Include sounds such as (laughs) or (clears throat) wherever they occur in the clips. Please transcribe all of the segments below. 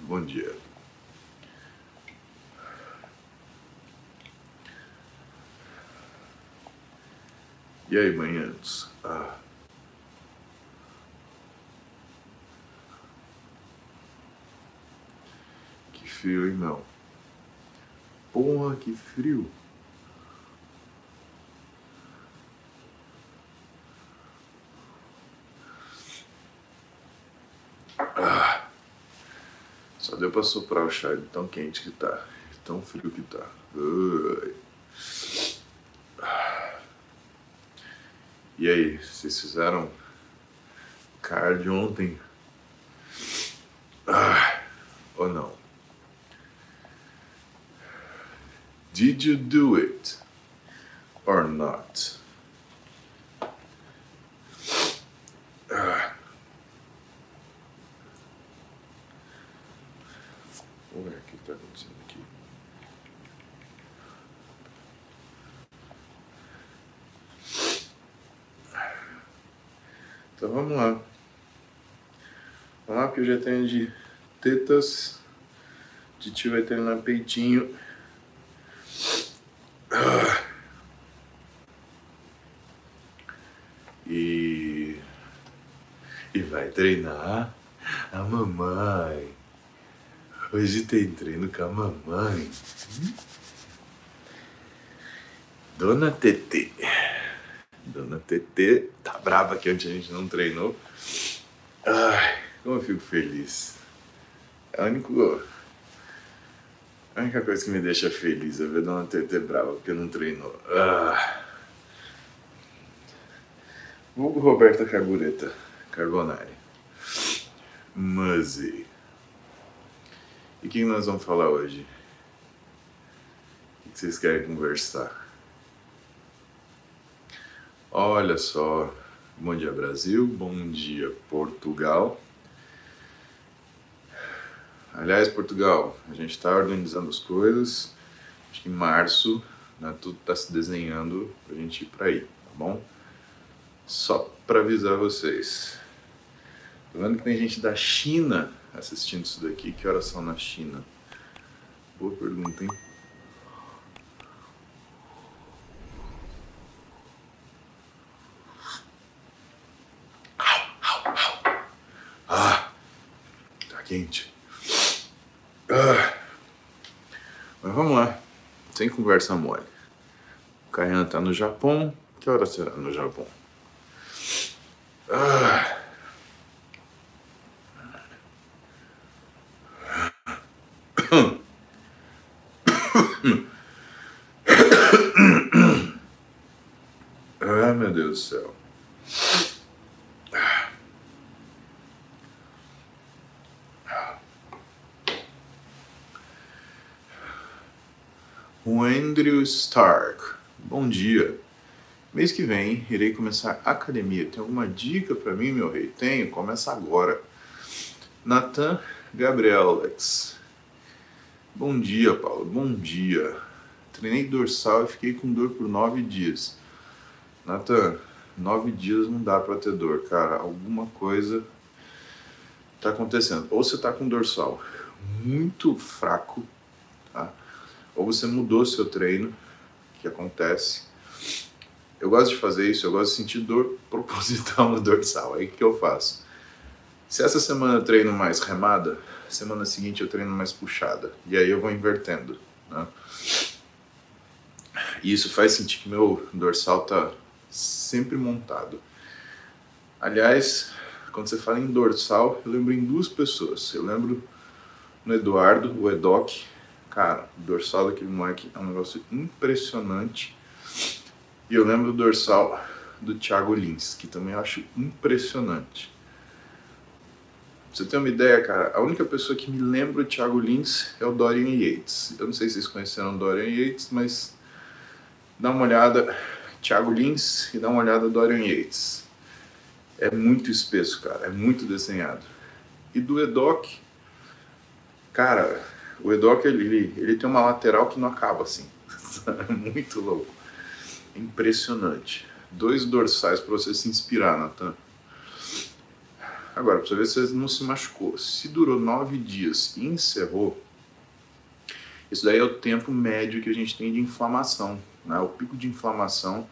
Bom dia. E aí, manhãs? Ah. Que frio, hein, não? Porra, que frio. Ah. Pra soprar o chá de tão quente que tá. Tão frio que tá. Ai. E aí, vocês fizeram cardio ontem? Ah, ou não? Did you do it Vamos ver o que está acontecendo aqui. Então vamos lá. Vamos lá, porque eu já tenho de tetas. Titi vai treinar peitinho. E. E vai treinar a mamãe. Hoje tem treino com a mamãe. Dona Tetê. Dona TT tá brava que antes a gente não treinou. Ai, como eu fico feliz. É a única, a única coisa que me deixa feliz é ver Dona TT brava porque não treinou. Ah. Vulgo Roberta Carbureta Carbonari. Muzzy. E quem nós vamos falar hoje? O que vocês querem conversar? Olha só, bom dia Brasil, bom dia Portugal. Aliás, Portugal, a gente está organizando as coisas. Acho que em março né, tudo está se desenhando para a gente ir para aí, tá bom? Só para avisar vocês. Tô vendo que tem gente da China assistindo isso daqui. Que horas são na China? Boa pergunta, hein? quente. Ah. Mas vamos lá, sem conversa mole. O Caian tá no Japão. Que hora será no Japão? Ah. Ah, meu Deus do céu. Stark. Bom dia. Mês que vem irei começar academia. Tem alguma dica para mim, meu rei? Tenho, começa agora. Nathan Gabriel Alex. Bom dia, Paulo. Bom dia. Treinei dorsal e fiquei com dor por nove dias. Nathan, nove dias não dá para ter dor, cara. Alguma coisa tá acontecendo. Ou você tá com dorsal muito fraco, tá? Ou você mudou seu treino, que acontece. Eu gosto de fazer isso, eu gosto de sentir dor (laughs) proposital no dorsal. Aí o que eu faço? Se essa semana eu treino mais remada, semana seguinte eu treino mais puxada. E aí eu vou invertendo. Né? E isso faz sentir que meu dorsal tá sempre montado. Aliás, quando você fala em dorsal, eu lembro em duas pessoas. Eu lembro no Eduardo, o Edoc, Cara, o dorsal daquele moleque é um negócio impressionante. E eu lembro do dorsal do Thiago Lins, que também acho impressionante. Pra você ter uma ideia, cara, a única pessoa que me lembra o Thiago Lins é o Dorian Yates. Eu não sei se vocês conheceram o Dorian Yates, mas dá uma olhada, Thiago Lins e dá uma olhada Dorian Yates. É muito espesso, cara, é muito desenhado. E do Edoc, cara, o Edoc, ele, ele tem uma lateral que não acaba assim. (laughs) Muito louco. Impressionante. Dois dorsais para você se inspirar, Nathan. Agora, para você ver se você não se machucou. Se durou nove dias e encerrou, isso daí é o tempo médio que a gente tem de inflamação. Né? O pico de inflamação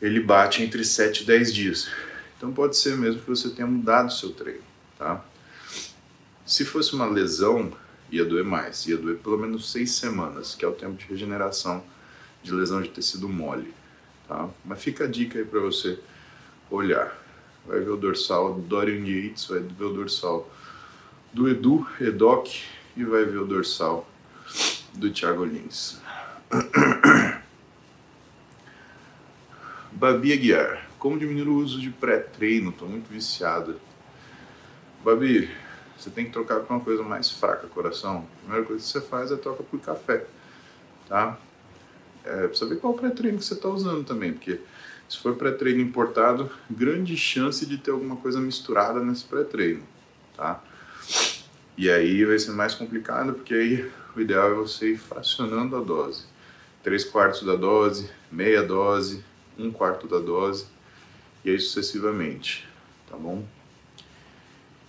ele bate entre 7 e 10 dias. Então pode ser mesmo que você tenha mudado seu treino. Tá? Se fosse uma lesão, ia doer mais. Ia doer pelo menos 6 semanas, que é o tempo de regeneração de lesão de tecido mole. Tá? Mas fica a dica aí para você olhar. Vai ver o dorsal do Dorian Yates, vai ver o dorsal do Edu Edoc e vai ver o dorsal do Thiago Lins. (coughs) Babi Aguiar, como diminuir o uso de pré-treino? Tô muito viciado. Babi, você tem que trocar por uma coisa mais fraca, coração. A primeira coisa que você faz é troca por café, tá? É, precisa ver qual pré-treino que você está usando também, porque se for pré-treino importado, grande chance de ter alguma coisa misturada nesse pré-treino, tá? E aí vai ser mais complicado, porque aí o ideal é você ir fracionando a dose. Três quartos da dose, meia dose, um quarto da dose, e aí sucessivamente, tá bom?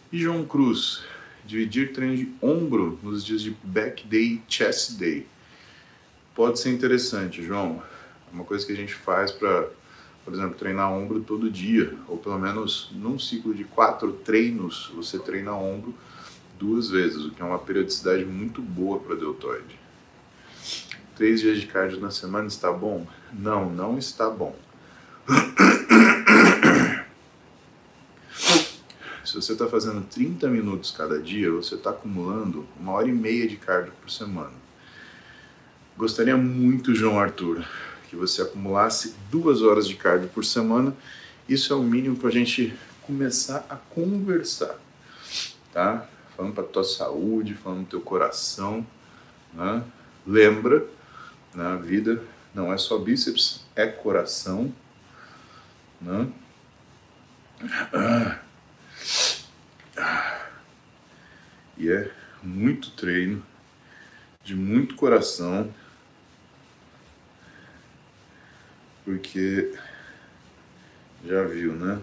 E João Cruz, dividir treino de ombro nos dias de back day e chest day. Pode ser interessante, João. É uma coisa que a gente faz para, por exemplo, treinar ombro todo dia, ou pelo menos num ciclo de quatro treinos, você treina ombro duas vezes, o que é uma periodicidade muito boa para deltoide. Três dias de cardio na semana está bom? Não, não está bom. (coughs) Se você está fazendo 30 minutos cada dia, você está acumulando uma hora e meia de cardio por semana. Gostaria muito, João Arthur, que você acumulasse duas horas de cardio por semana. Isso é o mínimo para a gente começar a conversar, tá? falando para tua saúde, falando do teu coração. Né? Lembra, na né? vida não é só bíceps, é coração. Né? E é muito treino, de muito coração, porque já viu, né?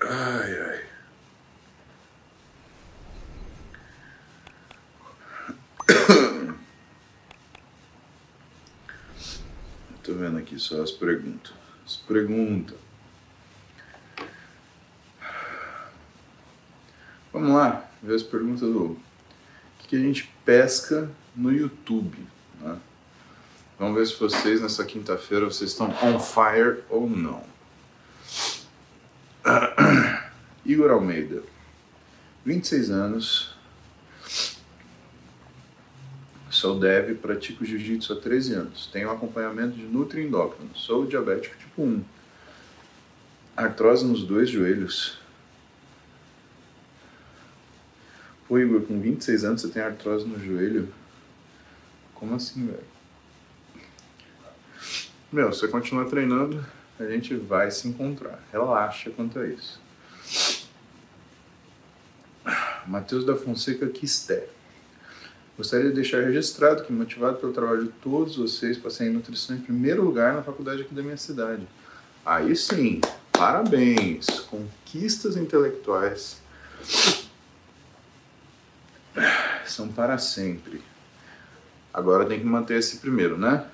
Ai, ai. Tô vendo aqui só as perguntas. As perguntas. Vamos lá, ver as perguntas do o que a gente pesca no YouTube. Né? Vamos ver se vocês nessa quinta-feira vocês estão on fire ou não. (clears throat) Igor Almeida, 26 anos, sou dev, pratico jiu-jitsu há 13 anos, tenho acompanhamento de nutri-endócrino, sou diabético tipo 1, artrose nos dois joelhos. Pô, Igor, com 26 anos você tem artrose no joelho? Como assim, velho? Meu, você continua treinando, a gente vai se encontrar. Relaxa quanto a isso. Matheus da Fonseca Quisté. Gostaria de deixar registrado que, motivado pelo trabalho de todos vocês, passei em nutrição em primeiro lugar na faculdade aqui da minha cidade. Aí sim, parabéns! Conquistas intelectuais são para sempre. Agora tem que manter esse primeiro, né?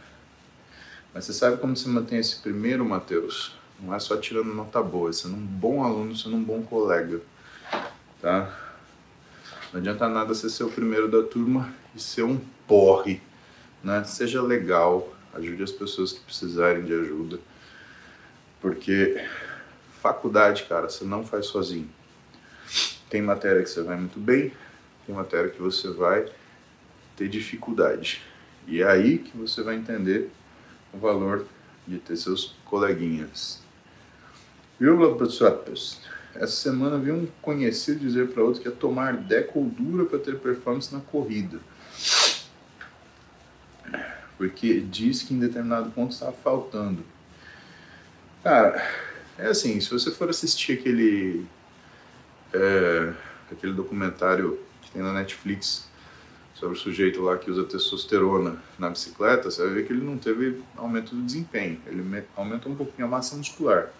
Mas você sabe como se mantém esse primeiro, Matheus? Não é só tirando nota boa, sendo um bom aluno, sendo um bom colega, tá? Não adianta nada você ser o primeiro da turma e ser um porre, né? Seja legal, ajude as pessoas que precisarem de ajuda, porque faculdade, cara, você não faz sozinho. Tem matéria que você vai muito bem, tem matéria que você vai ter dificuldade. E é aí que você vai entender o valor de ter seus coleguinhas. Viu, pessoal? Essa semana vi um conhecido dizer para outro que é tomar deco dura para ter performance na corrida. Porque diz que em determinado ponto estava faltando. Cara, é assim, se você for assistir aquele é, aquele documentário que tem na Netflix sobre o sujeito lá que usa testosterona na bicicleta, você vai ver que ele não teve aumento do desempenho, ele aumenta um pouquinho a massa muscular.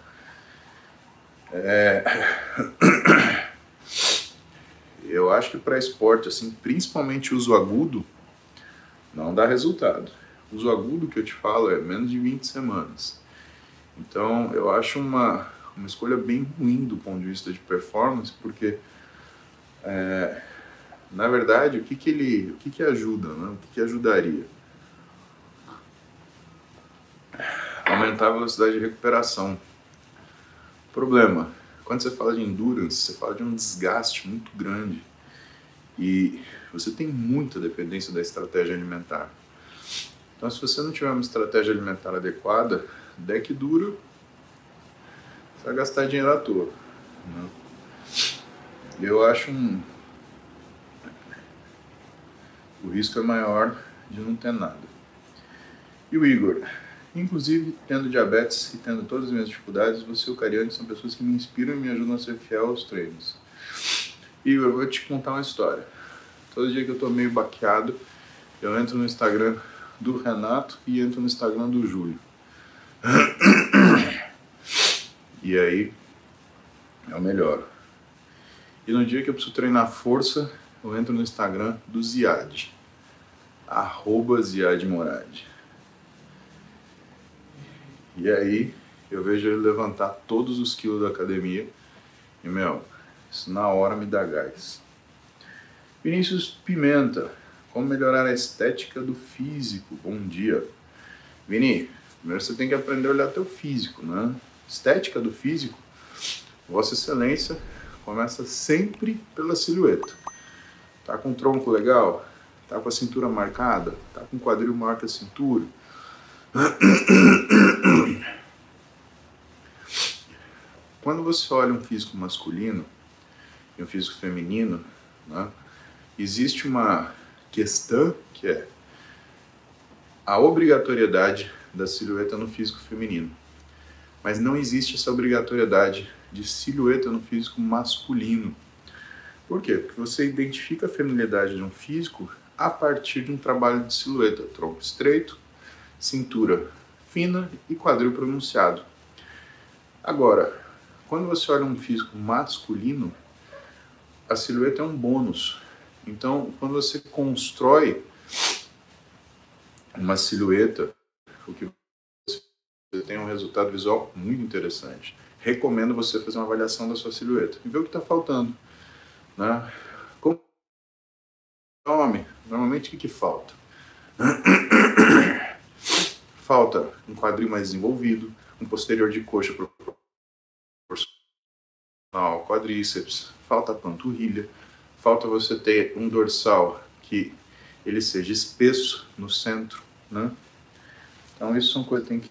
É... (coughs) Eu acho que para esporte, assim, principalmente uso agudo, não dá resultado. Uso agudo que eu te falo é menos de 20 semanas. Então, eu acho uma, uma escolha bem ruim do ponto de vista de performance, porque é, na verdade, o que, que ele, o que, que ajuda, né? o que, que ajudaria? Aumentar a velocidade de recuperação. Problema, quando você fala de endurance, você fala de um desgaste muito grande e você tem muita dependência da estratégia alimentar. Então, se você não tiver uma estratégia alimentar adequada, deck duro, você vai gastar dinheiro à toa. Né? Eu acho um, o risco é maior de não ter nada. E o Igor? Inclusive, tendo diabetes e tendo todas as minhas dificuldades, você e o Cariani são pessoas que me inspiram e me ajudam a ser fiel aos treinos. Igor, eu vou te contar uma história. Todo dia que eu tô meio baqueado, eu entro no Instagram do Renato e entro no Instagram do Júlio. (coughs) E aí, é o melhor. E no dia que eu preciso treinar força, eu entro no Instagram do Ziad, arroba Ziad Morad. E aí eu vejo ele levantar todos os quilos da academia e, meu, isso na hora me dá gás. Vinícius Pimenta, como melhorar a estética do físico? Bom dia. Vini, primeiro você tem que aprender a olhar teu físico, né? Estética do físico, Vossa Excelência começa sempre pela silhueta. Tá com tronco legal? Tá com a cintura marcada? Tá com quadril maior que a cintura? (clears throat) Quando você olha um físico masculino e um físico feminino, né, existe uma questão que é a obrigatoriedade da silhueta no físico feminino. Mas não existe essa obrigatoriedade de silhueta no físico masculino. Por quê? Porque você identifica a feminilidade de um físico a partir de um trabalho de silhueta, tronco estreito, cintura fina e quadril pronunciado. Agora, quando você olha um físico masculino, a silhueta é um bônus. Então, quando você constrói uma silhueta, o que você tem um resultado visual muito interessante. Recomendo você fazer uma avaliação da sua silhueta e ver o que está faltando. Né? Como homem, normalmente o que, que falta? (coughs) falta um quadril mais desenvolvido, um posterior de coxa proporcional quadríceps, falta panturrilha, falta você ter um dorsal que ele seja espesso no centro, né? Então isso são coisas que tem que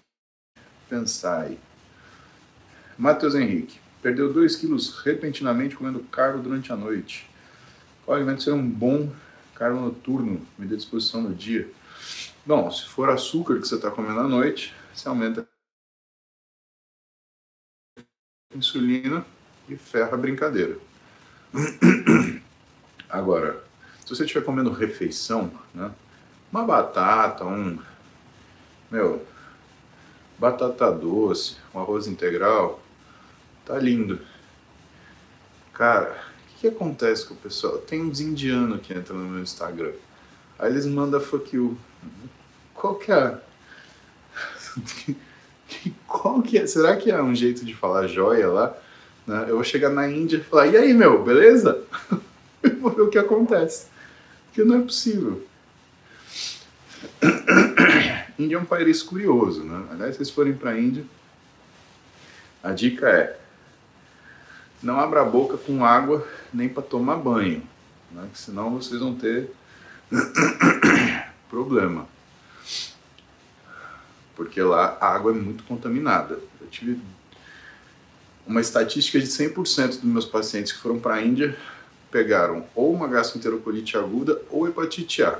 pensar aí. Matheus Henrique. Perdeu 2 quilos repentinamente comendo carbo durante a noite. Qual alimento seria um bom carbo noturno? Me dê disposição no dia. Bom, se for açúcar que você está comendo à noite, você aumenta a insulina e ferra a brincadeira. (clears throat) Agora, se você estiver comendo refeição, né, uma batata, um. Meu, batata doce, um arroz integral, Tá lindo. Cara, o que, que, acontece com o pessoal? Tem uns indianos que entram no meu Instagram. Aí eles mandam fuck you. Qual que é? (laughs) Qual que é? Será que é um jeito de falar joia lá? Né? Eu vou chegar na Índia e falar, e aí, meu, beleza? Eu (laughs) vou ver o que acontece. Porque não é possível. (coughs) Índia é um país curioso, né? Aliás, se vocês forem para a Índia, a dica é não abra a boca com água nem para tomar banho, né? senão vocês vão ter (coughs) problema. Porque lá a água é muito contaminada. Eu tive uma estatística de 100% dos meus pacientes que foram para a Índia pegaram ou uma gastroenterocolites aguda ou hepatite A.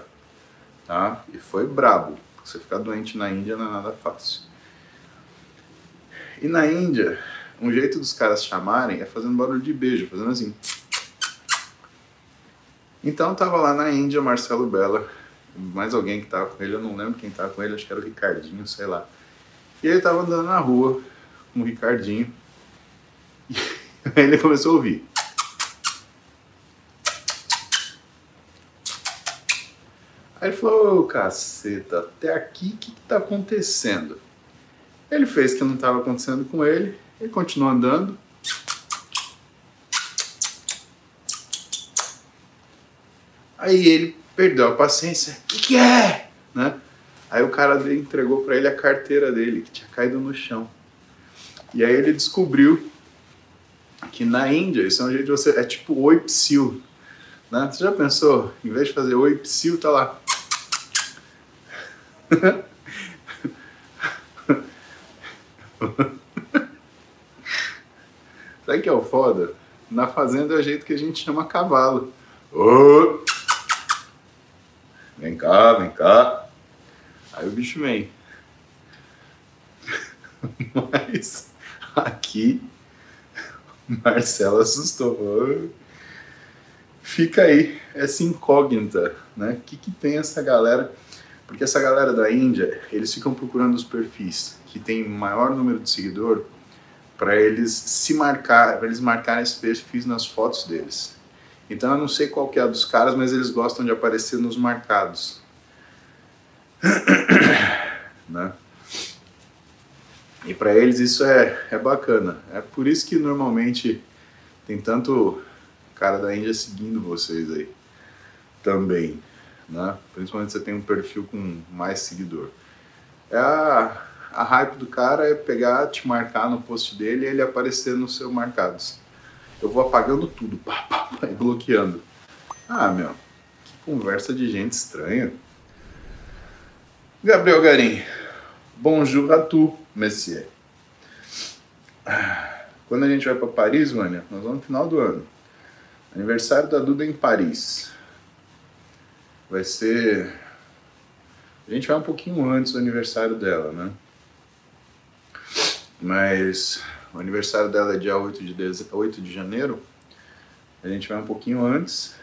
Tá? E foi brabo. Você ficar doente na Índia não é nada fácil. E na Índia, um jeito dos caras chamarem é fazendo barulho de beijo, fazendo assim. Então tava lá na Índia Marcelo Bella, mais alguém que tava com ele, eu não lembro quem tava com ele, acho que era o Ricardinho, sei lá. E ele tava andando na rua com o Ricardinho. (laughs) Ele começou a ouvir. Aí ele falou, ô caceta, até aqui o que, que tá acontecendo? Ele fez que não estava acontecendo com ele, ele continuou andando. Aí ele perdeu a paciência. O que, que é? Né? Aí o cara entregou para ele a carteira dele, que tinha caído no chão. E aí ele descobriu que na Índia, isso é um jeito de você. É tipo oi psil. Né? Você já pensou? Em vez de fazer oi psil, tá lá. (laughs) Sabe que é o foda? Na fazenda é o jeito que a gente chama cavalo. Vem cá, vem cá. Aí o bicho vem. (laughs) Mas aqui (laughs) Marcelo assustou. Fica aí essa incógnita, né? O que, que tem essa galera? Porque essa galera da Índia, eles ficam procurando os perfis que tem maior número de seguidor para eles se marcar, para eles marcarem esses perfis nas fotos deles. Então eu não sei qual que é a dos caras, mas eles gostam de aparecer nos marcados. (coughs) né? E para eles isso é, é bacana. É por isso que normalmente tem tanto cara da Índia seguindo vocês aí também né? Principalmente você tem um perfil com mais seguidor. É a, a hype do cara é pegar, te marcar no post dele e ele aparecer no seu marcados. Eu vou apagando tudo, pá, pá, pá, e bloqueando. Ah, meu, que conversa de gente estranha. Gabriel Garim, bonjour a tu, monsieur. Quando a gente vai para Paris, Vânia, nós vamos no final do ano. Aniversário da Duda em Paris vai ser. A gente vai um pouquinho antes do aniversário dela, né? Mas o aniversário dela é dia 8 de, deze... 8 de janeiro. A gente vai um pouquinho antes.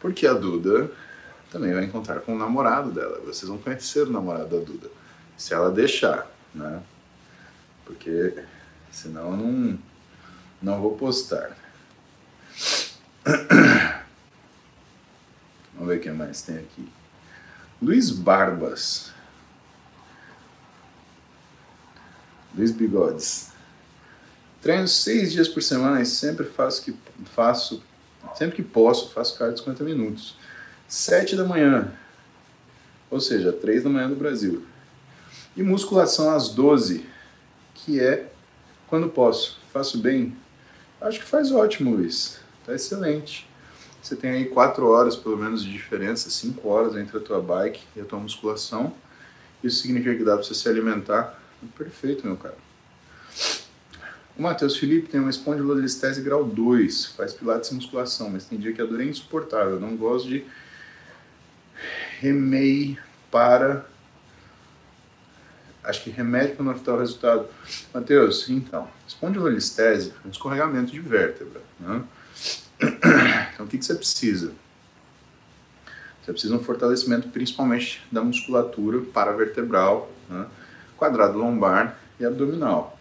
Porque a Duda também vai encontrar com o namorado dela. Vocês vão conhecer o namorado da Duda. Se ela deixar, né? Porque senão eu não, não vou postar. (clears throat) Vamos ver o que mais tem aqui. Luiz Barbas. Luiz Bigodes. Treino seis dias por semana e sempre faço que faço, sempre que posso, faço cardio de 50 minutos. Sete da manhã, ou seja, três da manhã do Brasil. E musculação às 12, que é quando posso. Faço bem? Acho que faz ótimo, Luiz. Tá excelente. Você tem aí quatro horas, pelo menos, de diferença, cinco horas entre a tua bike e a tua musculação. Isso significa que dá para você se alimentar. Perfeito, meu cara. O Matheus Felipe tem uma espondilolistese grau 2, faz pilates e musculação, mas tem dia que a dor é insuportável. Eu não gosto de remei para. Acho que remédio para não afetar o resultado. Matheus, então, espondilolistese é um escorregamento de vértebra. Né? Então, o que, que você precisa? Você precisa de um fortalecimento principalmente da musculatura paravertebral, né? quadrado lombar e abdominal.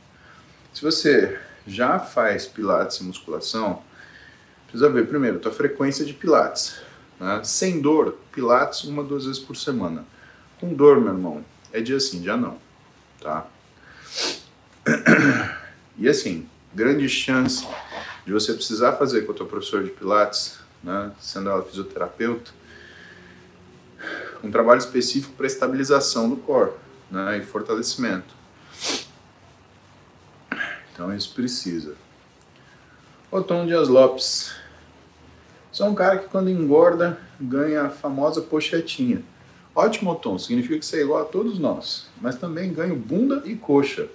Se você já faz pilates e musculação, precisa ver primeiro a tua frequência de pilates. Né? Sem dor, pilates uma, duas vezes por semana. Com dor, meu irmão, é dia sim, dia não. Tá? (clears throat) E assim, grande chance de você precisar fazer com o teu professor de Pilates, né, sendo ela fisioterapeuta, um trabalho específico para estabilização do corpo né, e fortalecimento. Então isso precisa. O Tom Dias Lopes. Sou um cara que quando engorda ganha a famosa pochetinha. Ótimo, Tom, significa que você é igual a todos nós, mas também ganho bunda e coxa.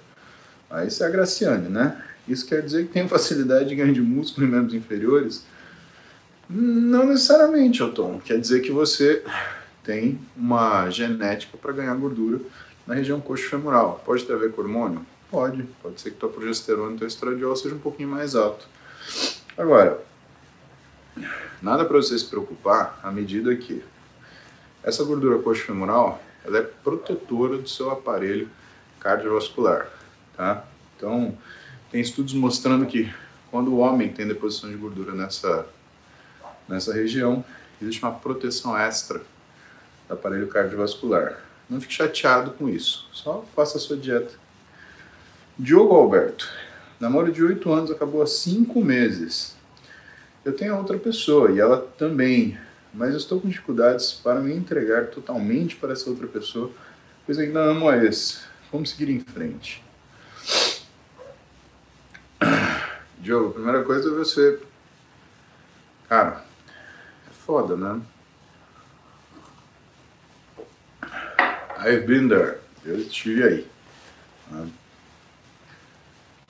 Aí isso é a Graciane, né? Isso quer dizer que tem facilidade de ganho de músculo em membros inferiores? Não necessariamente, Otom. Quer dizer que você tem uma genética para ganhar gordura na região coxo-femoral. Pode ter a ver com hormônio? Pode. Pode ser que tua progesterona e teu estradiol seja um pouquinho mais alto. Agora, nada para você se preocupar à medida que essa gordura coxofemoral ela é protetora do seu aparelho cardiovascular, tá? Então, tem estudos mostrando que quando o homem tem deposição de gordura nessa, nessa região, existe uma proteção extra do aparelho cardiovascular. Não fique chateado com isso, só faça a sua dieta. Diogo Alberto, namoro de 8 anos acabou há 5 meses. Eu tenho outra pessoa e ela também, mas eu estou com dificuldades para me entregar totalmente para essa outra pessoa, pois ainda amo a esse. Como seguir em frente? (clears throat) Diogo, a primeira coisa é você. Cara, é foda, né? I've been there. Eu estive aí. Né?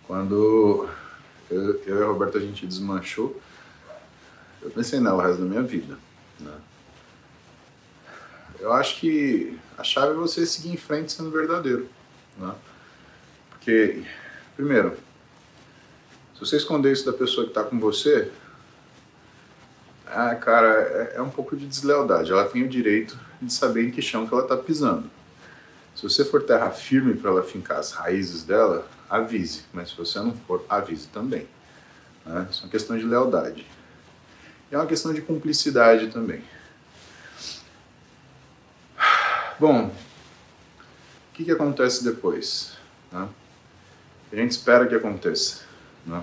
Quando eu, eu e a Roberta a gente desmanchou, eu pensei nela o resto da minha vida. Né? Eu acho que a chave é você seguir em frente sendo verdadeiro. Né? Porque, primeiro, se você esconder isso da pessoa que está com você, ah, cara, é, é, um pouco de deslealdade. Ela tem o direito de saber em que chão que ela está pisando. Se você for terra firme para ela fincar as raízes dela, avise. Mas se você não for, avise também. Né? Isso é uma questão de lealdade. É uma questão de cumplicidade também. Bom, o que, que acontece depois? Né? A gente espera que aconteça. Né?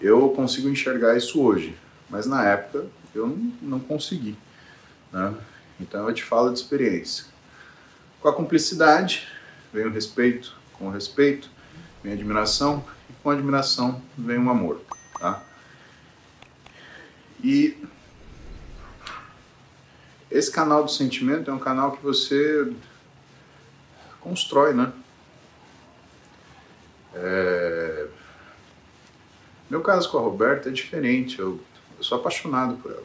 Eu consigo enxergar isso hoje, mas na época eu não, não consegui. Né? Então eu te falo de experiência. Com a cumplicidade vem o respeito, com o respeito vem a admiração, e com a admiração vem o amor. Tá? E esse canal do sentimento é um canal que você constrói, né? É... Meu caso com a Roberta é diferente. Eu, eu sou apaixonado por ela,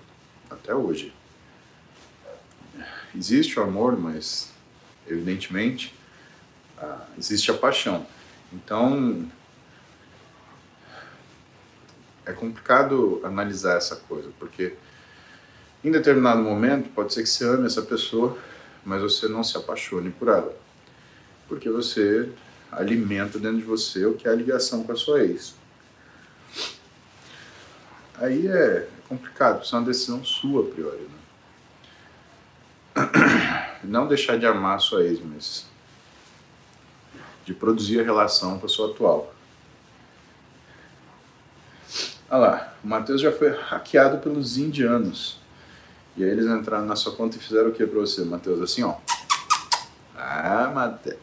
até hoje. Existe o amor, mas evidentemente ah, existe a paixão. Então é complicado analisar essa coisa, porque em determinado momento pode ser que você ame essa pessoa, mas você não se apaixone por ela, porque você alimenta dentro de você o que é a ligação com a sua ex. Aí é complicado, isso é uma decisão sua a priori. Né? (coughs) Não deixar de amar a sua ex, mas de produzir a relação com a sua atual. Olha lá, o Matheus já foi hackeado pelos indianos. E aí eles entraram na sua conta e fizeram o que para você, Matheus? Assim, ó. Ah, Matheus.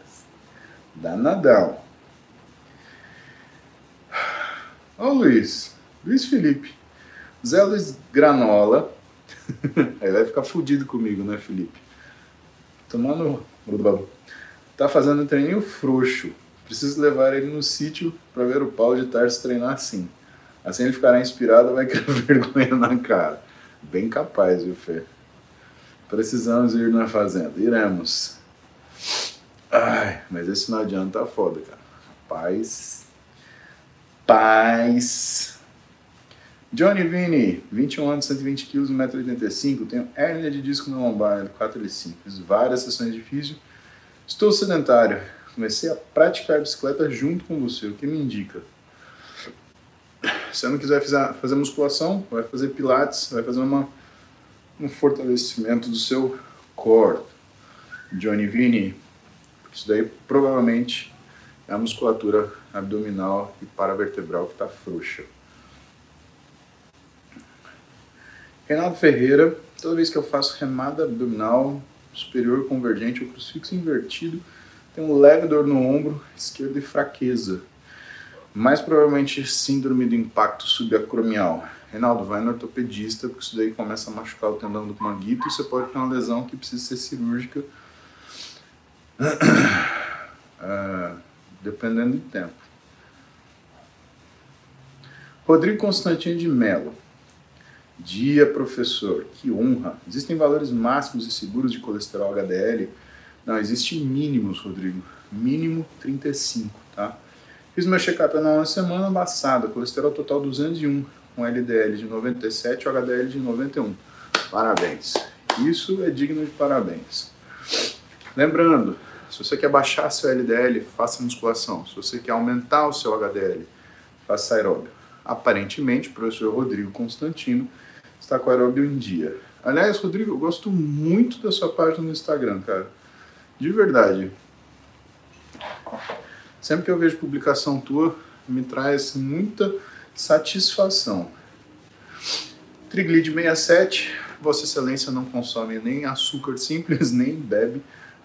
Danadão. Ó o Luiz. Luiz Felipe. Zé Luiz Granola. (laughs) aí vai ficar fudido comigo, né, Felipe? Tomando. Tá fazendo um treininho frouxo. Preciso levar ele no sítio para ver o pau de Tarso treinar assim. Assim ele ficará inspirado vai (laughs) criar vergonha na cara. Bem capaz, viu, Fê? Precisamos ir na fazenda. Iremos. Ai, mas esse de ano tá foda, cara. Paz. Paz. Johnny Vini, 21 anos, 120 quilos, 1,85m. Tenho hérnia de disco no lombar, L4, L5. Fiz várias sessões de físio. Estou sedentário. Comecei a praticar bicicleta junto com você, o que me indica. Se você não quiser fazer musculação, vai fazer pilates, vai fazer uma, um fortalecimento do seu core. Johnny Vini, isso daí provavelmente é a musculatura abdominal e paravertebral que está frouxa. Renato Ferreira, toda vez que eu faço remada abdominal superior convergente ou crucifixo invertido, tenho um leve dor no ombro esquerdo e fraqueza. Mais provavelmente síndrome do impacto subacromial. Reinaldo, vai no ortopedista, porque isso daí começa a machucar o tendão do manguito e você pode ter uma lesão que precisa ser cirúrgica, uh, (clears throat) dependendo do tempo. Rodrigo Constantino de Mello. Dia, professor, que honra. Existem valores máximos e seguros de colesterol HDL? Não, existem mínimos, Rodrigo. Mínimo 35, tá? Fiz meu check-up na semana passada, colesterol total 201, um LDL de 97 e um HDL de 91. Parabéns. Isso é digno de parabéns. Lembrando, se você quer baixar seu LDL, faça musculação. Se você quer aumentar o seu HDL, faça aeróbio. Aparentemente, o professor Rodrigo Constantino está com aeróbio em dia. Aliás, Rodrigo, eu gosto muito da sua página no Instagram, cara. De verdade. Sempre que eu vejo publicação tua, me traz muita satisfação. Triglide 67, Vossa Excelência não consome nem açúcar simples, (laughs) nem bebe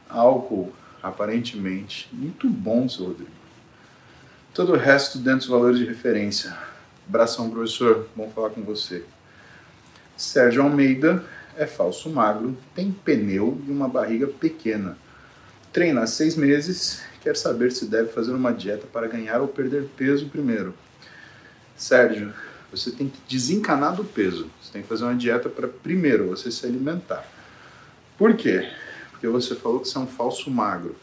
álcool, aparentemente. Muito bom, seu Rodrigo. Todo o resto dentro dos valores de referência. Abração, professor. Bom falar com você. Sérgio Almeida é falso magro, tem pneu e uma barriga pequena. Treina há seis meses, quer saber se deve fazer uma dieta para ganhar ou perder peso primeiro. Sérgio, você tem que desencanar do peso. Você tem que fazer uma dieta para primeiro você se alimentar. Por quê? Porque você falou que você é um falso magro.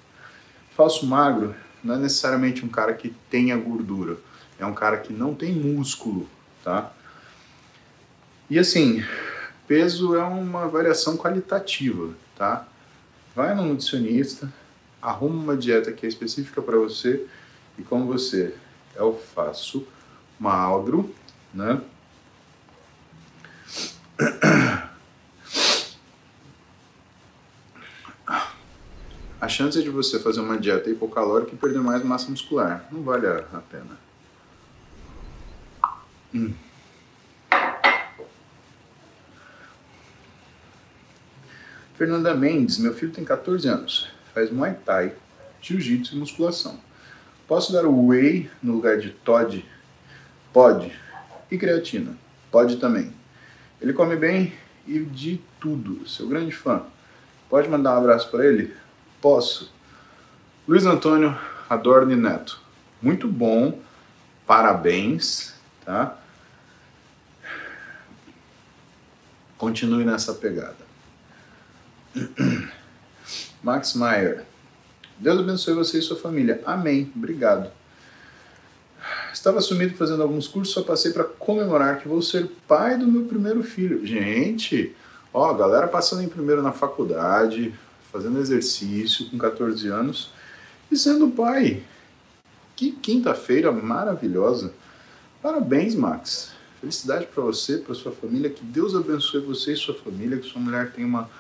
Falso magro não é necessariamente um cara que tenha gordura, é um cara que não tem músculo, tá? E assim, peso é uma variação qualitativa, tá? Vai no nutricionista, arruma uma dieta que é específica para você e como você é o faço magro, né? A chance de você fazer uma dieta hipocalórica e perder mais massa muscular não vale a pena. Hum. Fernanda Mendes, meu filho tem 14 anos, faz Muay Thai, Jiu-Jitsu e musculação. Posso dar o whey no lugar de Todd? Pode. E creatina? Pode também. Ele come bem e de tudo, seu grande fã. Pode mandar um abraço para ele? Posso. Luiz Antônio Adorne Neto. Muito bom, parabéns, tá? Continue nessa pegada. (clears throat) Max Meyer. Deus abençoe você e sua família. Amém. Obrigado. Estava sumido fazendo alguns cursos, só passei para comemorar que vou ser pai do meu primeiro filho. Gente, ó, galera passando em primeiro na faculdade, fazendo exercício com 14 anos e sendo pai. Que quinta-feira maravilhosa. Parabéns, Max. Felicidade para você, para sua família. Que Deus abençoe você e sua família. Que sua mulher tenha uma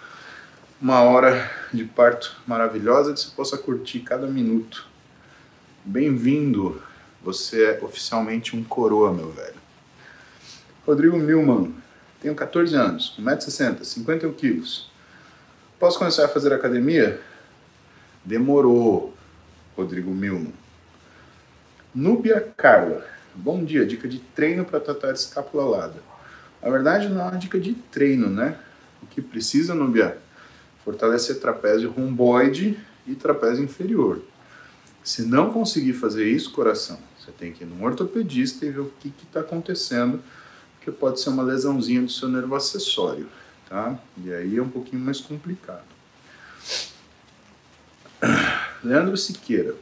uma hora de parto maravilhosa que você possa curtir cada minuto. Bem-vindo, você é oficialmente um coroa, meu velho. Rodrigo Milman, tenho 14 anos, 1,60m, 51 quilos. Posso começar a fazer academia? Demorou, Rodrigo Milman. Núbia Carla, bom dia, dica de treino para tratar alada. Na verdade, não é uma dica de treino, né? O que precisa, Núbia, fortalecer trapézio romboide e trapézio inferior. Se não conseguir fazer isso, coração, você tem que ir num ortopedista e ver o que está acontecendo, porque pode ser uma lesãozinha do seu nervo acessório, tá? E aí é um pouquinho mais complicado. (clears throat) Leandro Siqueira.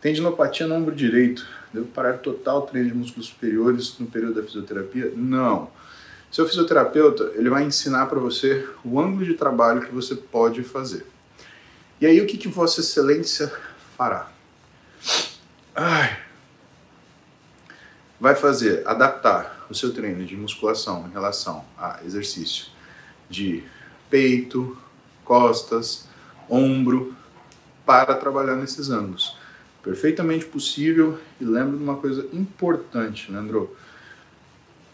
Tendinopatia no ombro direito. Devo parar total o treino de músculos superiores no período da fisioterapia? Não. Seu fisioterapeuta ele vai ensinar para você o ângulo de trabalho que você pode fazer. E aí o que, que Vossa Excelência fará? Ai. Vai fazer, adaptar o seu treino de musculação em relação a exercício de peito, costas, ombro, para trabalhar nesses ângulos. Perfeitamente possível e lembra de uma coisa importante, Leandro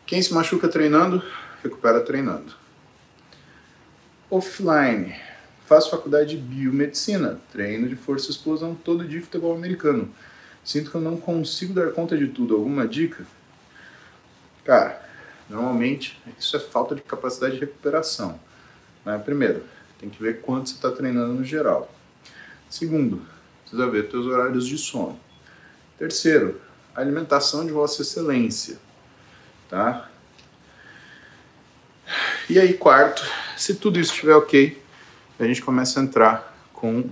quem se machuca treinando, recupera treinando. Offline. Faço faculdade de biomedicina, treino de força e explosão todo dia futebol americano. Sinto que eu não consigo dar conta de tudo. Alguma dica? Cara, normalmente isso é falta de capacidade de recuperação. Né? Primeiro, tem que ver quanto você está treinando no geral. Segundo, precisa ver seus horários de sono. Terceiro, alimentação de Vossa Excelência tá? E aí, quarto, se tudo isso estiver ok, a gente começa a entrar com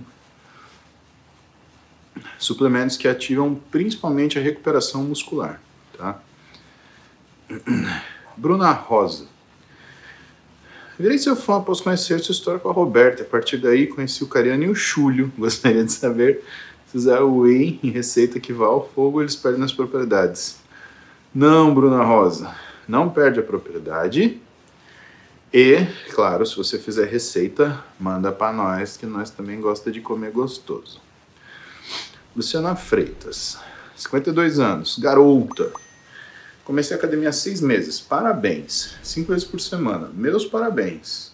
suplementos que ativam principalmente a recuperação muscular, tá? Bruna Rosa. Virei seu fã após conhecer sua história com a Roberta. A partir daí, conheci o Cariano e o Chulho. (laughs) Gostaria de saber se usar o whey em receita que vá ao fogo, eles perdem as propriedades. Não, Bruna Rosa. Não perde a propriedade. E, claro, se você fizer receita, manda para nós, que nós também gosta de comer gostoso. Luciana Freitas, 52 anos, garota. Comecei a academia há seis meses. Parabéns. Cinco vezes por semana. Meus parabéns.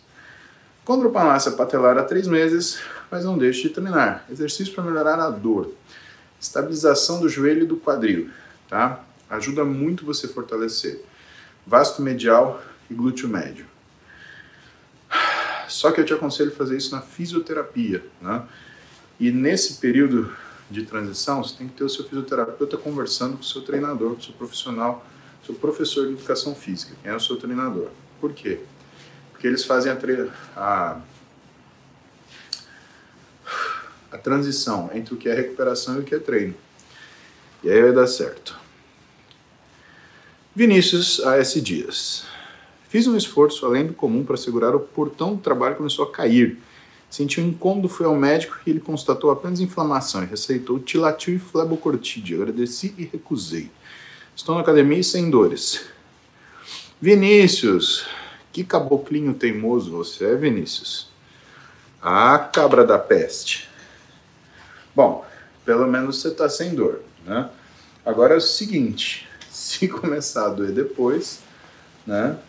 Condropalácia patelar há três meses, mas não deixe de treinar. Exercício para melhorar a dor. Estabilização do joelho e do quadril, tá? Ajuda muito você fortalecer. Vasto medial e glúteo médio. Só que eu te aconselho fazer isso na fisioterapia, né? E nesse período de transição, você tem que ter o seu fisioterapeuta conversando com o seu treinador, com o seu profissional seu professor de educação física, quem é o seu treinador. Por quê? Porque eles fazem a, a, a transição entre o que é recuperação e o que é treino. E aí vai dar certo. Vinícius A.S. Dias. Fiz um esforço além do comum para segurar o portão do trabalho começou a cair. Senti um incômodo, fui ao médico e ele constatou apenas inflamação e receitou tilatil e flebocortide. Agradeci e recusei. Estou na academia e sem dores. Vinícius, que caboclinho teimoso você é, Vinícius. Ah, cabra da peste. Bom, pelo menos você está sem dor, né? Agora é o seguinte, (laughs) se começar a doer depois, né?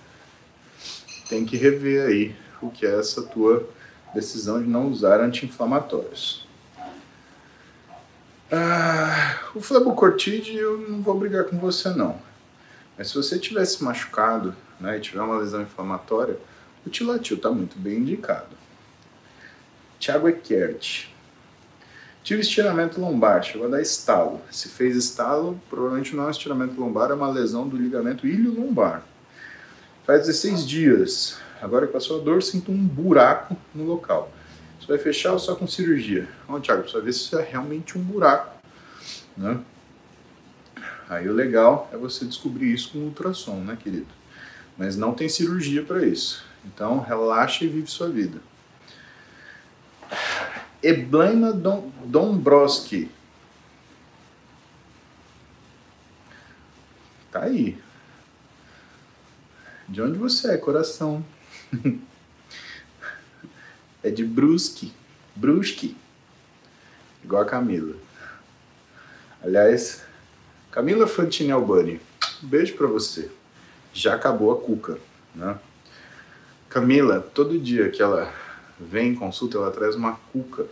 Tem que rever aí o que é essa tua decisão de não usar anti-inflamatórios. Ah, o flebocortide eu não vou brigar com você não. Mas se você tivesse machucado né, e tiver uma lesão inflamatória, o tilatil está muito bem indicado. Tiago Eckert. Tive estiramento lombar, chegou a dar estalo. Se fez estalo, provavelmente não é um estiramento lombar, é uma lesão do ligamento ilho-lombar. Faz 16 dias. Agora que passou a dor, sinto um buraco no local vai fechar ou só com cirurgia? Bom, Thiago, precisa ver se isso é realmente um buraco. Né? Aí o legal é você descobrir isso com ultrassom, né, querido? Mas não tem cirurgia para isso. Então relaxa e vive sua vida. Eblaina Dom, Dombrowski. Tá aí. De onde você é, coração? (laughs) é de Brusque. Brusque. Igual a Camila. Aliás, Camila Fantini Albani, um beijo para você. Já acabou a cuca, né? Camila, todo dia que ela vem em consulta, ela traz uma cuca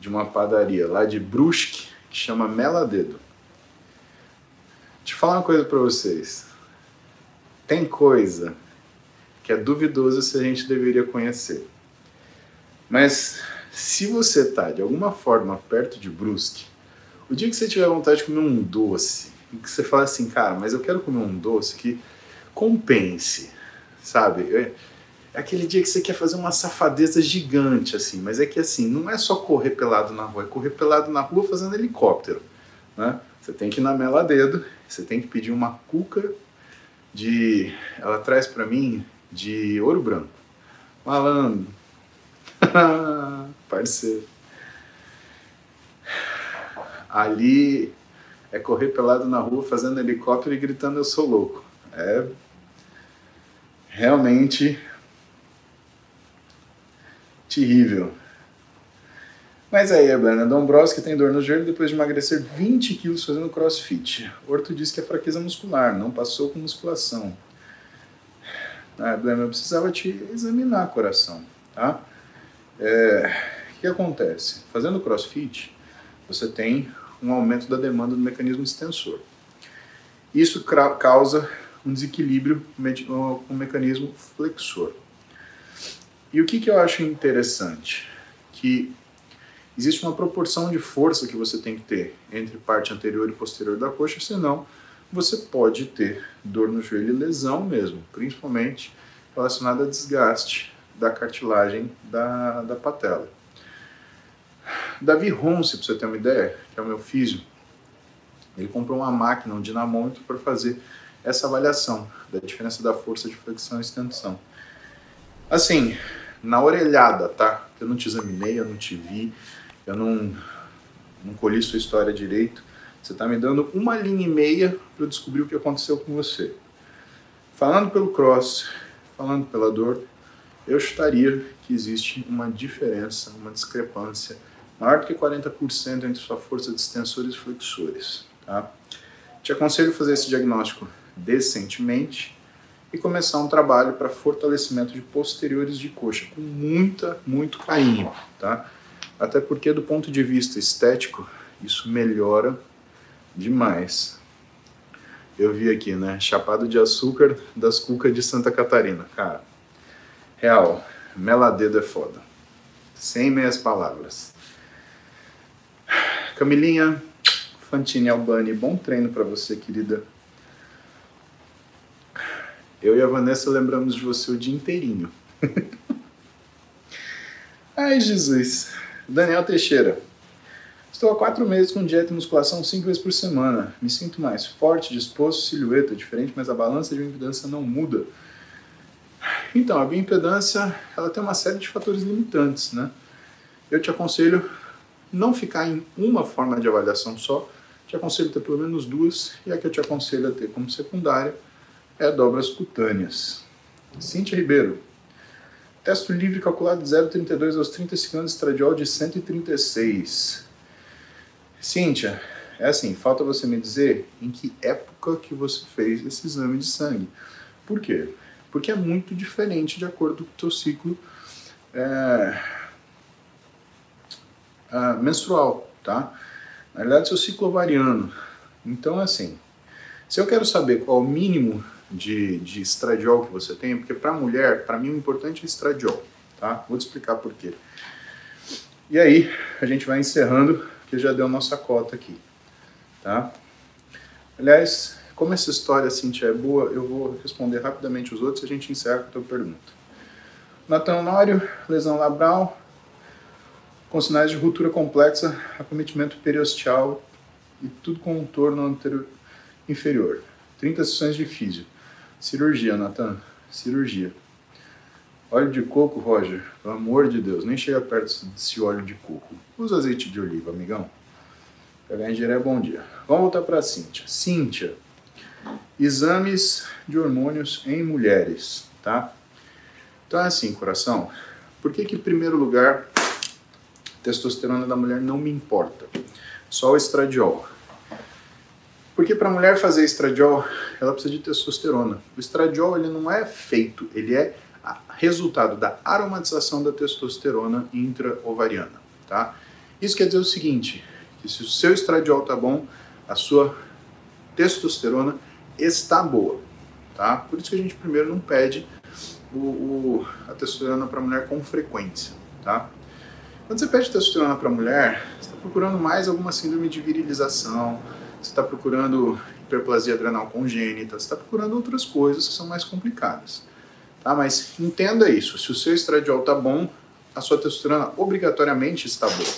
de uma padaria lá de Brusque, que chama Meladedo. Eu falar uma coisa para vocês. Tem coisa que é duvidoso se a gente deveria conhecer. Mas se você está de alguma forma perto de Brusque, o dia que você tiver vontade de comer um doce, e que você fala assim, cara, mas eu quero comer um doce que compense, sabe? É, é aquele dia que você quer fazer uma safadeza gigante, assim, mas é que assim, não é só correr pelado na rua, é correr pelado na rua fazendo helicóptero, né? Você tem que ir na mela dedo, você tem que pedir uma cuca de. Ela traz para mim de ouro branco. Malandro, (laughs) Parceiro. Ali é correr pelado na rua fazendo helicóptero e gritando eu sou louco. É realmente terrível. Mas aí, a Brana Dombrowski tem dor no joelho depois de emagrecer 20 quilos fazendo crossfit. Orto diz que é fraqueza muscular, não passou com musculação. Ah, eu precisava te examinar coração, tá? É, o que acontece? Fazendo crossfit, você tem um aumento da demanda do mecanismo extensor. Isso causa um desequilíbrio com o mecanismo flexor. E o que, que eu acho interessante? Que existe uma proporção de força que você tem que ter entre parte anterior e posterior da coxa, senão você pode ter dor no joelho e lesão mesmo, principalmente relacionada a desgaste da cartilagem da, da patela. Davi Ronce, para você ter uma ideia, que é o meu físio, ele comprou uma máquina, um dinamômetro para fazer essa avaliação da diferença da força de flexão e extensão. Assim, na orelhada, tá? Eu não te examinei, eu não te vi, eu não, não colhi sua história direito. Você está me dando uma linha e meia para descobrir o que aconteceu com você. Falando pelo cross, falando pela dor, eu chutaria que existe uma diferença, uma discrepância maior do que 40% entre sua força de extensores e flexores. Tá? Te aconselho a fazer esse diagnóstico decentemente e começar um trabalho para fortalecimento de posteriores de coxa, com muita, muito carinho, tá? Até porque do ponto de vista estético, isso melhora demais. Eu vi aqui, né? Chapado de açúcar das cucas de Santa Catarina. Cara, real, meladedo é foda. Sem meias palavras. Camilinha, Fantine Albani, bom treino para você, querida. Eu e a Vanessa lembramos de você o dia inteirinho. (laughs) Ai, Jesus. Daniel Teixeira. Estou há quatro meses com dieta e musculação cinco vezes por semana. Me sinto mais forte, disposto, silhueta diferente, mas a balança de bioimpedância não muda. Então, a bioimpedância ela tem uma série de fatores limitantes, né? Eu te aconselho não ficar em uma forma de avaliação só, te aconselho ter pelo menos duas, e a que eu te aconselho a ter como secundária é dobras cutâneas. Cíntia Ribeiro. Testo livre calculado de 0,32 aos 30 segundos, estradiol de 136. Cíntia, é assim, falta você me dizer em que época que você fez esse exame de sangue. Por quê? Porque é muito diferente de acordo com o teu ciclo é, é, menstrual, tá? Na verdade, seu ciclo ovariano. Então, assim, se eu quero saber qual é o mínimo de, de estradiol que você tem, porque para mulher, para mim o importante é estradiol, tá? Vou te explicar por quê. E aí, a gente vai encerrando, que já deu nossa cota aqui, tá? Aliás, como essa história, Cintia, é boa, eu vou responder rapidamente os outros e a gente encerra com a tua pergunta. Natan Honório, lesão labral, com sinais de ruptura complexa, acometimento periosteal e tudo com um torno anterior inferior. 30 sessões de físio. Cirurgia, Natan. Cirurgia. Óleo de coco, Roger. Pelo amor de Deus, nem chega perto desse óleo de coco. Usa azeite de oliva, amigão. Pegar em é bom dia. Vamos voltar para Cíntia. Cíntia. Exames de hormônios em mulheres, tá? Então é assim, coração. Por que que, em primeiro lugar, testosterona da mulher não me importa? Só o estradiol. Porque para a mulher fazer estradiol, ela precisa de testosterona. O estradiol ele não é feito, ele é resultado da aromatização da testosterona intraovariana, tá? Isso quer dizer o seguinte, que se o seu estradiol tá bom, a sua testosterona está boa, tá? Por isso que a gente primeiro não pede o, o a testosterona para a mulher com frequência, tá? Quando você pede testosterona para a mulher, você está procurando mais alguma síndrome de virilização, você está procurando hiperplasia adrenal congênita, você está procurando outras coisas que são mais complicadas. Tá? Mas entenda isso, se o seu estradiol está bom, a sua testosterona obrigatoriamente está boa.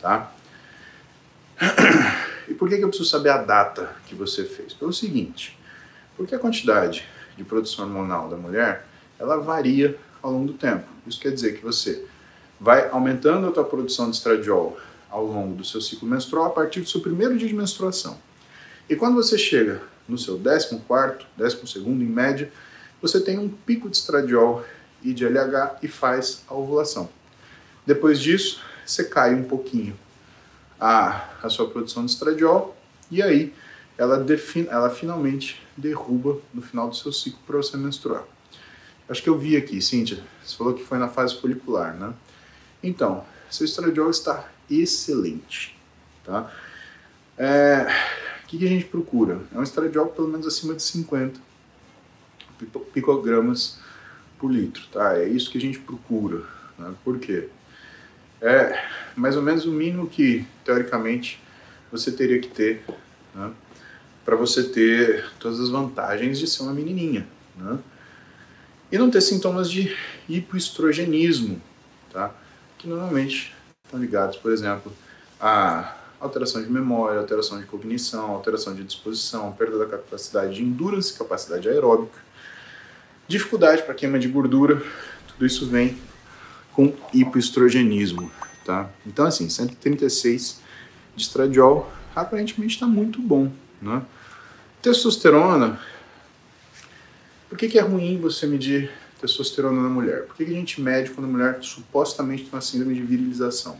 Tá? E por que, que eu preciso saber a data que você fez? Pelo seguinte, porque a quantidade de produção hormonal da mulher, ela varia ao longo do tempo. Isso quer dizer que você vai aumentando a tua produção de estradiol ao longo do seu ciclo menstrual a partir do seu primeiro dia de menstruação. E quando você chega no seu 14 quarto, 12 segundo em média, você tem um pico de estradiol e de LH e faz a ovulação. Depois disso, você cai um pouquinho a, a sua produção de estradiol e aí ela, ela finalmente derruba no final do seu ciclo para você menstruar. Acho que eu vi aqui, Cíntia, você falou que foi na fase folicular, né? Então, seu estradiol está excelente. Tá? É, o que, que, a gente procura? É um estradiol pelo menos acima de 50 picogramas por litro. Tá? É isso que a gente procura. Né? Por quê? É mais ou menos o mínimo que, teoricamente, você teria que ter né? para você ter todas as vantagens de ser uma menininha. Né? E não ter sintomas de hipoestrogenismo, tá? que normalmente estão ligados, por exemplo, a alteração de memória, alteração de cognição, alteração de disposição, perda da capacidade de endurance, capacidade aeróbica, dificuldade para queima de gordura, tudo isso vem com hipoestrogenismo, tá? Então assim, 136 de estradiol aparentemente está muito bom, né? Testosterona, por que, que é ruim você medir testosterona na mulher? Por que, a gente mede quando a mulher supostamente tem uma síndrome de virilização?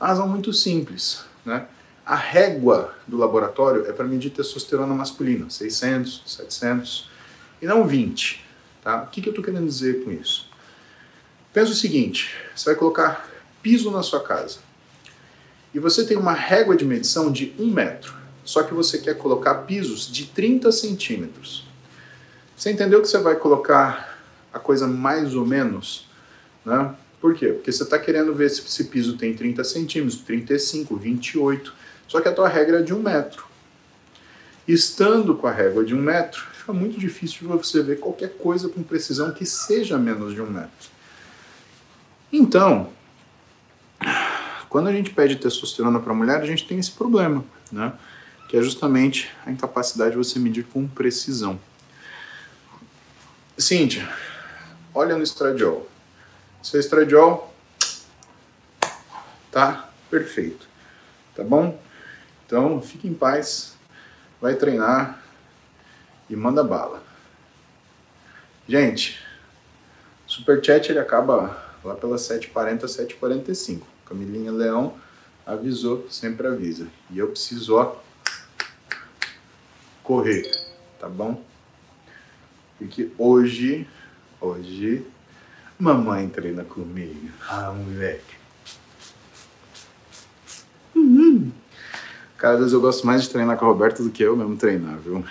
Uma razão muito simples, né? A régua do laboratório é para medir testosterona masculina, 600, 700, e não 20. Tá? O que, que eu estou querendo dizer com isso? Pensa o seguinte: você vai colocar piso na sua casa e você tem uma régua de medição de 1 metro, só que você quer colocar pisos de 30 centímetros. Você entendeu que você vai colocar a coisa mais ou menos? Né? Por quê? Porque você está querendo ver se esse piso tem 30 centímetros, 35, 28, só que a tua regra é de 1 metro. Estando com a régua de 1 metro, fica muito difícil você ver qualquer coisa com precisão que seja menos de 1 metro. Então, quando a gente pede testosterona para mulher, a gente tem esse problema, né? que é justamente a incapacidade de você medir com precisão. Cíntia, olha no estradiol. Seu estradiol tá perfeito, tá bom? Então, fique em paz, vai treinar e manda bala. Gente, Superchat ele acaba lá pelas 7h40, 7h45. Camilinha Leão avisou, sempre avisa. E eu preciso, ó, correr, tá bom? Porque hoje, hoje, mamãe treina comigo. Ah, moleque. Uhum. Cara, às vezes eu gosto mais de treinar com a Roberta do que eu mesmo treinar, viu?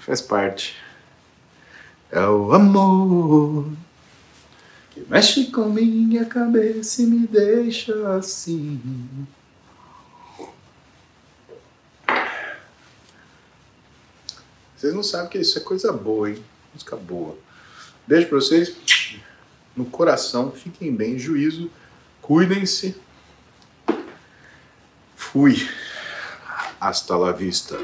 Faz parte. É o amor que mexe com minha cabeça e me deixa assim. Vocês não sabem que isso é coisa boa, hein? Música boa. Beijo pra vocês. No coração. Fiquem bem. Juízo. Cuidem-se. Fui. Hasta la vista.